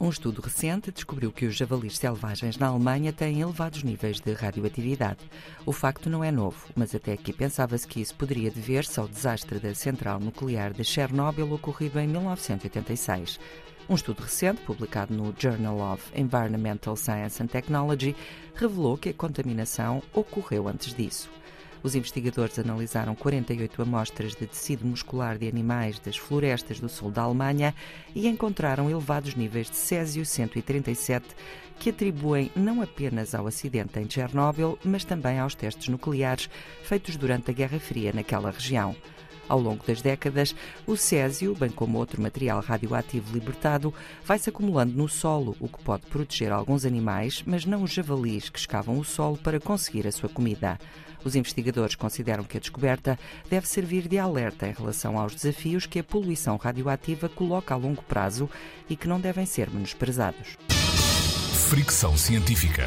Um estudo recente descobriu que os javalis selvagens na Alemanha têm elevados níveis de radioatividade. O facto não é novo, mas até aqui pensava-se que isso poderia dever-se ao desastre da central nuclear de Chernobyl ocorrido em 1986. Um estudo recente, publicado no Journal of Environmental Science and Technology, revelou que a contaminação ocorreu antes disso. Os investigadores analisaram 48 amostras de tecido muscular de animais das florestas do sul da Alemanha e encontraram elevados níveis de Césio 137, que atribuem não apenas ao acidente em Chernobyl, mas também aos testes nucleares feitos durante a Guerra Fria naquela região. Ao longo das décadas, o césio, bem como outro material radioativo libertado, vai-se acumulando no solo, o que pode proteger alguns animais, mas não os javalis que escavam o solo para conseguir a sua comida. Os investigadores consideram que a descoberta deve servir de alerta em relação aos desafios que a poluição radioativa coloca a longo prazo e que não devem ser menosprezados. Fricção científica.